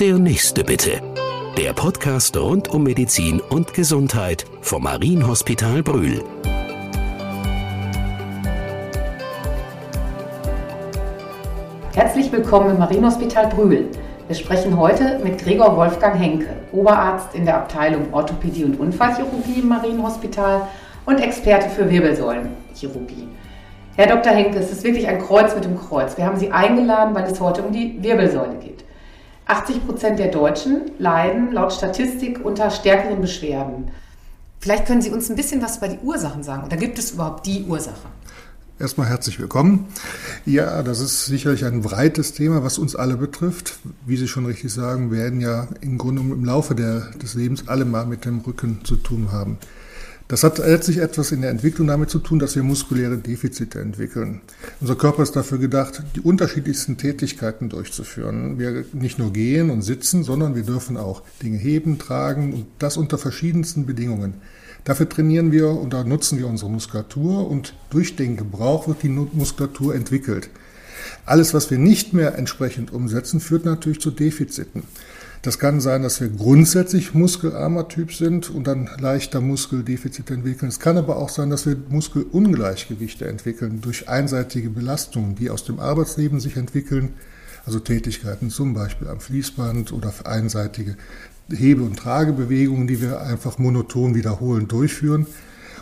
Der nächste bitte. Der Podcast rund um Medizin und Gesundheit vom Marienhospital Brühl. Herzlich willkommen im Marienhospital Brühl. Wir sprechen heute mit Gregor Wolfgang Henke, Oberarzt in der Abteilung Orthopädie und Unfallchirurgie im Marienhospital und Experte für Wirbelsäulenchirurgie. Herr Dr. Henke, es ist wirklich ein Kreuz mit dem Kreuz. Wir haben Sie eingeladen, weil es heute um die Wirbelsäule geht. 80 Prozent der Deutschen leiden laut Statistik unter stärkeren Beschwerden. Vielleicht können Sie uns ein bisschen was über die Ursachen sagen. Oder gibt es überhaupt die Ursache? Erstmal herzlich willkommen. Ja, das ist sicherlich ein breites Thema, was uns alle betrifft. Wie Sie schon richtig sagen, werden ja im Grunde im Laufe der, des Lebens alle mal mit dem Rücken zu tun haben. Das hat letztlich etwas in der Entwicklung damit zu tun, dass wir muskuläre Defizite entwickeln. Unser Körper ist dafür gedacht, die unterschiedlichsten Tätigkeiten durchzuführen. Wir nicht nur gehen und sitzen, sondern wir dürfen auch Dinge heben, tragen und das unter verschiedensten Bedingungen. Dafür trainieren wir und da nutzen wir unsere Muskulatur und durch den Gebrauch wird die Muskulatur entwickelt. Alles, was wir nicht mehr entsprechend umsetzen, führt natürlich zu Defiziten. Das kann sein, dass wir grundsätzlich muskelarmer Typ sind und dann leichter Muskeldefizite entwickeln. Es kann aber auch sein, dass wir Muskelungleichgewichte entwickeln durch einseitige Belastungen, die aus dem Arbeitsleben sich entwickeln, also Tätigkeiten zum Beispiel am Fließband oder einseitige Hebe- und Tragebewegungen, die wir einfach monoton wiederholen durchführen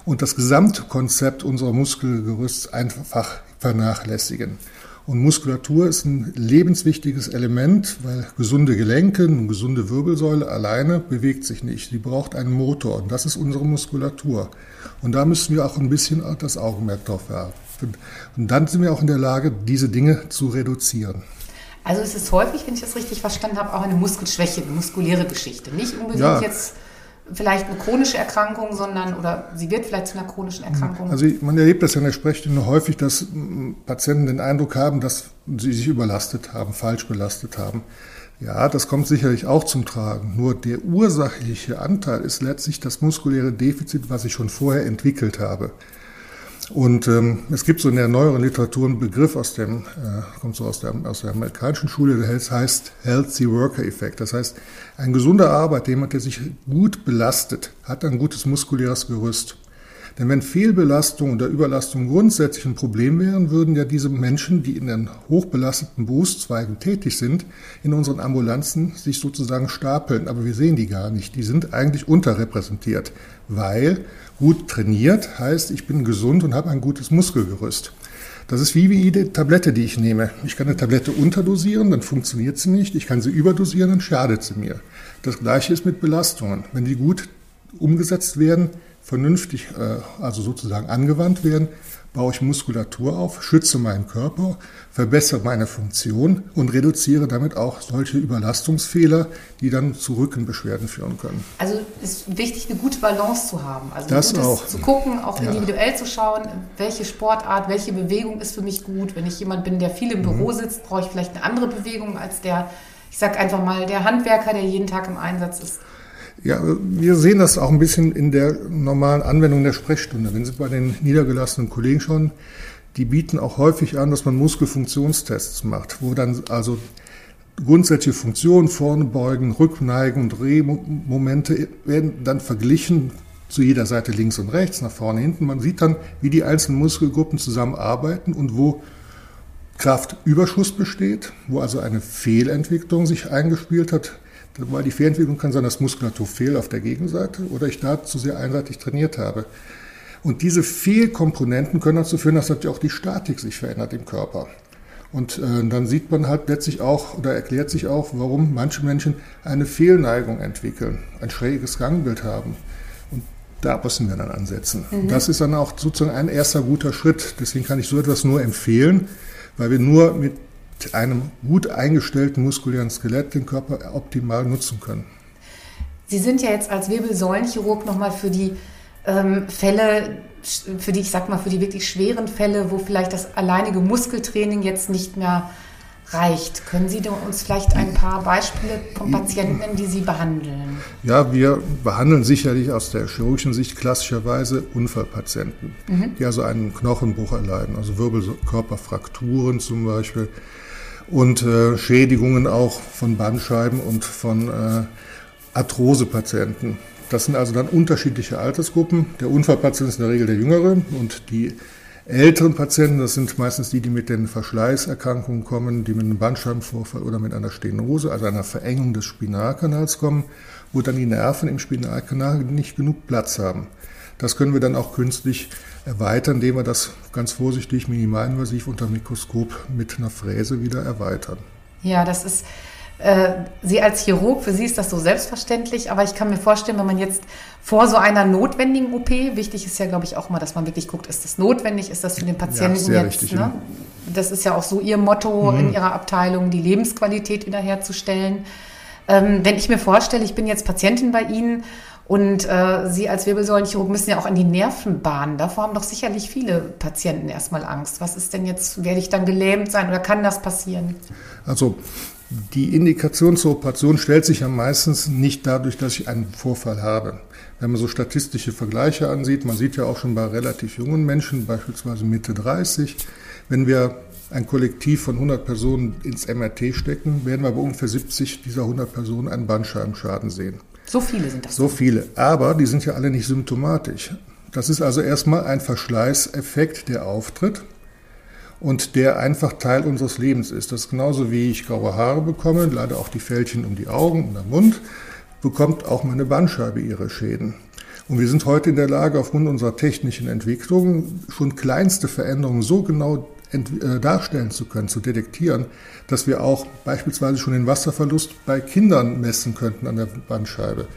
und das Gesamtkonzept unserer Muskelgerüsts einfach vernachlässigen. Und Muskulatur ist ein lebenswichtiges Element, weil gesunde Gelenke, eine gesunde Wirbelsäule alleine bewegt sich nicht. Sie braucht einen Motor und das ist unsere Muskulatur. Und da müssen wir auch ein bisschen das Augenmerk drauf werfen. Und dann sind wir auch in der Lage, diese Dinge zu reduzieren. Also es ist häufig, wenn ich das richtig verstanden habe, auch eine Muskelschwäche, eine muskuläre Geschichte. Nicht unbedingt ja. jetzt vielleicht eine chronische Erkrankung, sondern oder sie wird vielleicht zu einer chronischen Erkrankung? Also man erlebt das ja in der Sprechstunde häufig, dass Patienten den Eindruck haben, dass sie sich überlastet haben, falsch belastet haben. Ja, das kommt sicherlich auch zum Tragen. Nur der ursachliche Anteil ist letztlich das muskuläre Defizit, was ich schon vorher entwickelt habe. Und ähm, es gibt so in der neueren Literatur einen Begriff aus dem, äh, kommt so aus der, aus der amerikanischen Schule, der heißt Healthy Worker Effect. Das heißt, ein gesunder Arbeiter, jemand, der sich gut belastet, hat ein gutes muskuläres Gerüst. Denn wenn Fehlbelastung oder Überlastung grundsätzlich ein Problem wären, würden ja diese Menschen, die in den hochbelasteten Berufszweigen tätig sind, in unseren Ambulanzen sich sozusagen stapeln. Aber wir sehen die gar nicht. Die sind eigentlich unterrepräsentiert, weil gut trainiert heißt, ich bin gesund und habe ein gutes Muskelgerüst. Das ist wie jede Tablette, die ich nehme. Ich kann eine Tablette unterdosieren, dann funktioniert sie nicht. Ich kann sie überdosieren, dann schadet sie mir. Das gleiche ist mit Belastungen. Wenn die gut umgesetzt werden, vernünftig, äh, also sozusagen angewandt werden, baue ich Muskulatur auf, schütze meinen Körper, verbessere meine Funktion und reduziere damit auch solche Überlastungsfehler, die dann zu Rückenbeschwerden führen können. Also ist wichtig, eine gute Balance zu haben. Also das auch. zu gucken, auch individuell ja. zu schauen, welche Sportart, welche Bewegung ist für mich gut. Wenn ich jemand bin, der viel im Büro mhm. sitzt, brauche ich vielleicht eine andere Bewegung als der, ich sage einfach mal, der Handwerker, der jeden Tag im Einsatz ist. Ja, wir sehen das auch ein bisschen in der normalen Anwendung der Sprechstunde. Wenn Sie bei den niedergelassenen Kollegen schauen, die bieten auch häufig an, dass man Muskelfunktionstests macht, wo dann also grundsätzliche Funktionen, vorne beugen, Rückneigen und Drehmomente werden dann verglichen zu jeder Seite links und rechts, nach vorne, hinten. Man sieht dann, wie die einzelnen Muskelgruppen zusammenarbeiten und wo Kraftüberschuss besteht, wo also eine Fehlentwicklung sich eingespielt hat, weil die Fehlentwicklung kann sein, dass Muskulatur fehlt auf der Gegenseite oder ich da zu sehr einseitig trainiert habe. Und diese Fehlkomponenten können dazu führen, dass natürlich auch die Statik sich verändert im Körper. Und äh, dann sieht man halt letztlich auch oder erklärt sich auch, warum manche Menschen eine Fehlneigung entwickeln, ein schräges Gangbild haben. Und da müssen wir dann ansetzen. Mhm. Das ist dann auch sozusagen ein erster guter Schritt. Deswegen kann ich so etwas nur empfehlen, weil wir nur mit einem gut eingestellten muskulären Skelett den Körper optimal nutzen können. Sie sind ja jetzt als Wirbelsäulenchirurg nochmal für die ähm, Fälle, für die, ich sag mal, für die wirklich schweren Fälle, wo vielleicht das alleinige Muskeltraining jetzt nicht mehr reicht. Können Sie uns vielleicht ein paar Beispiele von Patienten nennen, die Sie behandeln? Ja, wir behandeln sicherlich aus der chirurgischen Sicht klassischerweise Unfallpatienten, mhm. die also einen Knochenbruch erleiden, also Wirbelkörperfrakturen zum Beispiel und äh, Schädigungen auch von Bandscheiben und von äh, Arthrosepatienten. Das sind also dann unterschiedliche Altersgruppen. Der Unfallpatient ist in der Regel der Jüngere und die älteren Patienten, das sind meistens die, die mit den Verschleißerkrankungen kommen, die mit einem Bandscheibenvorfall oder mit einer Stenose, also einer Verengung des Spinalkanals kommen, wo dann die Nerven im Spinalkanal nicht genug Platz haben. Das können wir dann auch künstlich erweitern, indem wir das ganz vorsichtig minimalinvasiv unter Mikroskop mit einer Fräse wieder erweitern. Ja, das ist äh, Sie als Chirurg, für Sie ist das so selbstverständlich, aber ich kann mir vorstellen, wenn man jetzt vor so einer notwendigen OP, wichtig ist ja, glaube ich, auch mal, dass man wirklich guckt, ist das notwendig, ist das für den Patienten ja, jetzt, richtig, ne? das ist ja auch so Ihr Motto mhm. in Ihrer Abteilung, die Lebensqualität wiederherzustellen. Ähm, wenn ich mir vorstelle, ich bin jetzt Patientin bei Ihnen und äh, Sie als Wirbelsäulenchirurg müssen ja auch an die Nervenbahnen. Davor haben doch sicherlich viele Patienten erstmal Angst. Was ist denn jetzt, werde ich dann gelähmt sein oder kann das passieren? Also die Indikation zur Operation stellt sich ja meistens nicht dadurch, dass ich einen Vorfall habe. Wenn man so statistische Vergleiche ansieht, man sieht ja auch schon bei relativ jungen Menschen, beispielsweise Mitte 30, wenn wir ein Kollektiv von 100 Personen ins MRT stecken, werden wir bei ungefähr 70 dieser 100 Personen einen Bandscheibenschaden sehen. So viele sind das. So viele. Aber die sind ja alle nicht symptomatisch. Das ist also erstmal ein Verschleißeffekt, der auftritt und der einfach Teil unseres Lebens ist. Das ist genauso wie ich graue Haare bekomme, leider auch die Fältchen um die Augen und den Mund, bekommt auch meine Bandscheibe ihre Schäden. Und wir sind heute in der Lage, aufgrund unserer technischen Entwicklung schon kleinste Veränderungen so genau äh, darstellen zu können, zu detektieren, dass wir auch beispielsweise schon den Wasserverlust bei Kindern messen könnten an der Bandscheibe,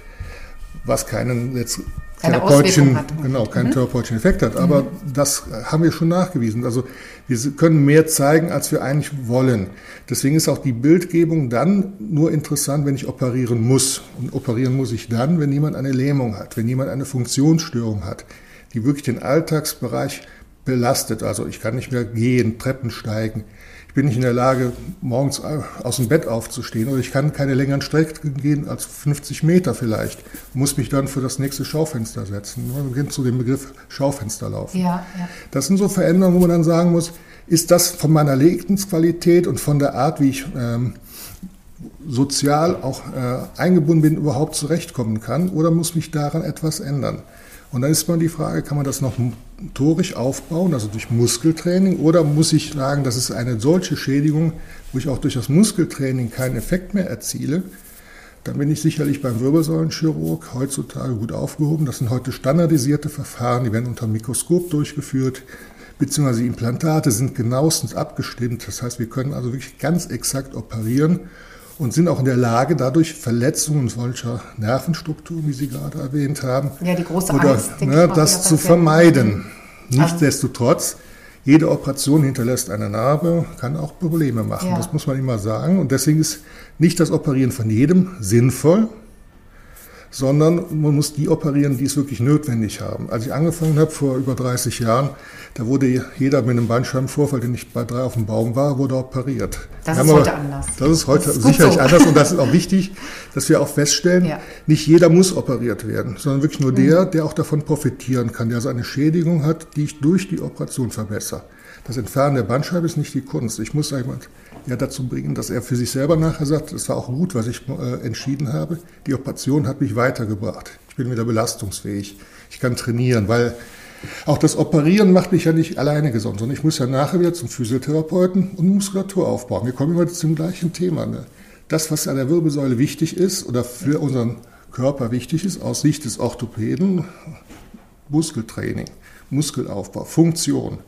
was keinen jetzt therapeutischen, genau, keinen mhm. therapeutischen Effekt hat. Aber mhm. das haben wir schon nachgewiesen. Also wir können mehr zeigen, als wir eigentlich wollen. Deswegen ist auch die Bildgebung dann nur interessant, wenn ich operieren muss. Und operieren muss ich dann, wenn jemand eine Lähmung hat, wenn jemand eine Funktionsstörung hat, die wirklich den Alltagsbereich belastet. Also ich kann nicht mehr gehen, Treppen steigen. Ich bin nicht in der Lage, morgens aus dem Bett aufzustehen oder ich kann keine längeren Strecken gehen als 50 Meter vielleicht. Muss mich dann für das nächste Schaufenster setzen. Man beginnt zu dem Begriff Schaufensterlauf. Ja, ja. Das sind so Veränderungen, wo man dann sagen muss, ist das von meiner Lebensqualität und von der Art, wie ich ähm, sozial auch äh, eingebunden bin, überhaupt zurechtkommen kann oder muss mich daran etwas ändern? Und dann ist mal die Frage, kann man das noch motorisch aufbauen, also durch Muskeltraining, oder muss ich sagen, das ist eine solche Schädigung, wo ich auch durch das Muskeltraining keinen Effekt mehr erziele, dann bin ich sicherlich beim Wirbelsäulenchirurg heutzutage gut aufgehoben. Das sind heute standardisierte Verfahren, die werden unter dem Mikroskop durchgeführt, beziehungsweise Implantate sind genauestens abgestimmt. Das heißt, wir können also wirklich ganz exakt operieren und sind auch in der Lage, dadurch Verletzungen solcher Nervenstrukturen, wie Sie gerade erwähnt haben, ja, oder, Angst, ne, das zu vermeiden. Nichtsdestotrotz, jede Operation hinterlässt eine Narbe, kann auch Probleme machen. Ja. Das muss man immer sagen. Und deswegen ist nicht das Operieren von jedem sinnvoll sondern man muss die operieren, die es wirklich notwendig haben. Als ich angefangen habe vor über 30 Jahren, da wurde jeder mit einem Bandscheibenvorfall, der nicht bei drei auf dem Baum war, wurde operiert. Das ist heute anders. Das ist heute das ist sicherlich so. anders und das ist auch wichtig, dass wir auch feststellen, ja. nicht jeder muss operiert werden, sondern wirklich nur mhm. der, der auch davon profitieren kann, der also eine Schädigung hat, die ich durch die Operation verbessere. Das Entfernen der Bandscheibe ist nicht die Kunst. Ich muss jemand ja dazu bringen, dass er für sich selber nachher sagt, es war auch gut, was ich äh, entschieden habe. Die Operation hat mich weitergebracht. Ich bin wieder belastungsfähig. Ich kann trainieren, weil auch das Operieren macht mich ja nicht alleine gesund, sondern ich muss ja nachher wieder zum Physiotherapeuten und Muskulatur aufbauen. Wir kommen immer zum gleichen Thema. Ne? Das, was an der Wirbelsäule wichtig ist oder für unseren Körper wichtig ist, aus Sicht des Orthopäden, Muskeltraining, Muskelaufbau, Funktion.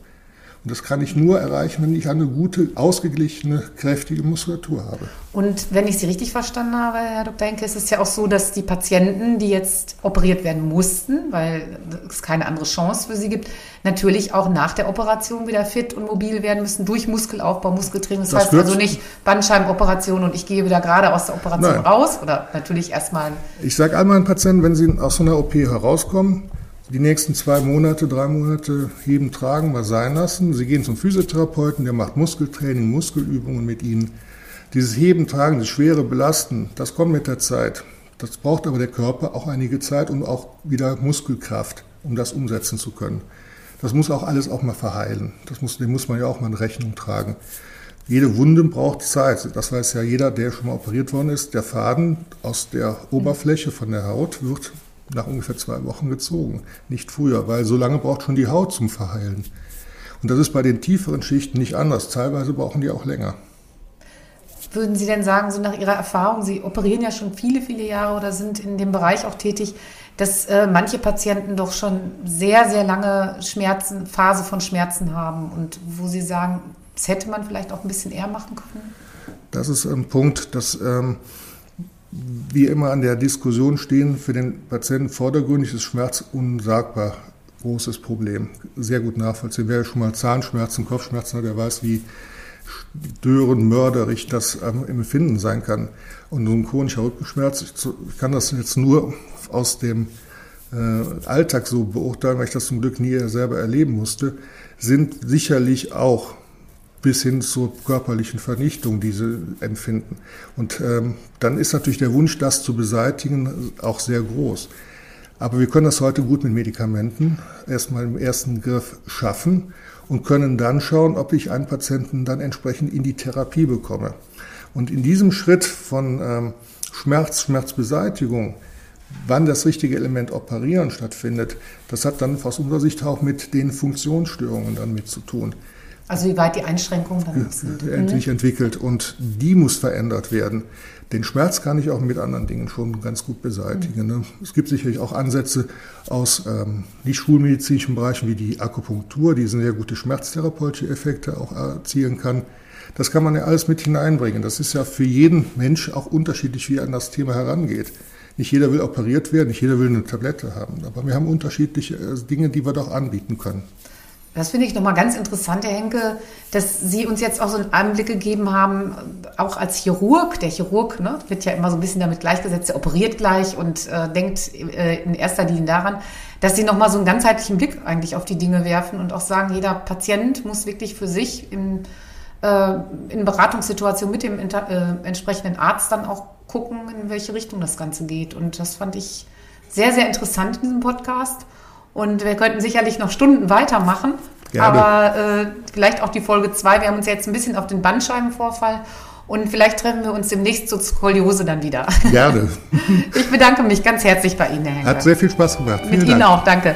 Und das kann ich nur erreichen, wenn ich eine gute, ausgeglichene, kräftige Muskulatur habe. Und wenn ich Sie richtig verstanden habe, Herr Dr. Henke, ist es ja auch so, dass die Patienten, die jetzt operiert werden mussten, weil es keine andere Chance für sie gibt, natürlich auch nach der Operation wieder fit und mobil werden müssen durch Muskelaufbau, Muskeltraining. Das, das heißt also nicht Bandscheibenoperation und ich gehe wieder gerade aus der Operation Nein. raus oder natürlich erstmal. Ich sage all meinen Patienten, wenn sie aus so einer OP herauskommen, die nächsten zwei Monate, drei Monate heben, tragen, mal sein lassen. Sie gehen zum Physiotherapeuten, der macht Muskeltraining, Muskelübungen mit ihnen. Dieses Heben, Tragen, das schwere Belasten, das kommt mit der Zeit. Das braucht aber der Körper auch einige Zeit und auch wieder Muskelkraft, um das umsetzen zu können. Das muss auch alles auch mal verheilen. Das muss, dem muss man ja auch mal in Rechnung tragen. Jede Wunde braucht Zeit. Das weiß ja jeder, der schon mal operiert worden ist. Der Faden aus der Oberfläche von der Haut wird nach ungefähr zwei Wochen gezogen. Nicht früher, weil so lange braucht schon die Haut zum Verheilen. Und das ist bei den tieferen Schichten nicht anders. Teilweise brauchen die auch länger. Würden Sie denn sagen, so nach Ihrer Erfahrung, Sie operieren ja schon viele, viele Jahre oder sind in dem Bereich auch tätig, dass äh, manche Patienten doch schon sehr, sehr lange Schmerzen, Phase von Schmerzen haben und wo Sie sagen, das hätte man vielleicht auch ein bisschen eher machen können? Das ist ein Punkt, dass ähm, wir immer an der Diskussion stehen, für den Patienten vordergründig ist Schmerz unsagbar großes Problem. Sehr gut nachvollziehen. Wer schon mal Zahnschmerzen, Kopfschmerzen hat, der weiß, wie störend, mörderisch das ähm, im Empfinden sein kann. Und so ein chronischer Rückenschmerz, ich, ich kann das jetzt nur aus dem äh, Alltag so beurteilen, weil ich das zum Glück nie selber erleben musste, sind sicherlich auch bis hin zur körperlichen Vernichtung diese empfinden. Und ähm, dann ist natürlich der Wunsch, das zu beseitigen, auch sehr groß. Aber wir können das heute gut mit Medikamenten erstmal im ersten Griff schaffen und können dann schauen, ob ich einen Patienten dann entsprechend in die Therapie bekomme. Und in diesem Schritt von ähm, Schmerz, Schmerzbeseitigung, wann das richtige Element Operieren stattfindet, das hat dann aus unserer Sicht auch mit den Funktionsstörungen dann mit zu tun. Also wie weit die Einschränkungen dann sind. Endlich mhm. entwickelt und die muss verändert werden. Den Schmerz kann ich auch mit anderen Dingen schon ganz gut beseitigen. Mhm. Es gibt sicherlich auch Ansätze aus ähm, nicht schulmedizinischen Bereichen wie die Akupunktur, die sehr gute schmerztherapeutische Effekte auch erzielen kann. Das kann man ja alles mit hineinbringen. Das ist ja für jeden Mensch auch unterschiedlich, wie er an das Thema herangeht. Nicht jeder will operiert werden, nicht jeder will eine Tablette haben. Aber wir haben unterschiedliche äh, Dinge, die wir doch anbieten können. Das finde ich nochmal ganz interessant, Herr Henke, dass Sie uns jetzt auch so einen Einblick gegeben haben, auch als Chirurg. Der Chirurg ne, wird ja immer so ein bisschen damit gleichgesetzt, der operiert gleich und äh, denkt äh, in erster Linie daran, dass Sie nochmal so einen ganzheitlichen Blick eigentlich auf die Dinge werfen und auch sagen, jeder Patient muss wirklich für sich in, äh, in Beratungssituation mit dem äh, entsprechenden Arzt dann auch gucken, in welche Richtung das Ganze geht. Und das fand ich sehr, sehr interessant in diesem Podcast. Und wir könnten sicherlich noch Stunden weitermachen. Gerne. Aber äh, vielleicht auch die Folge 2. Wir haben uns jetzt ein bisschen auf den Bandscheibenvorfall und vielleicht treffen wir uns demnächst zur Skoliose dann wieder. Gerne. Ich bedanke mich ganz herzlich bei Ihnen, Herr Henker. Hat sehr viel Spaß gemacht. Vielen Mit Dank. Ihnen auch, danke.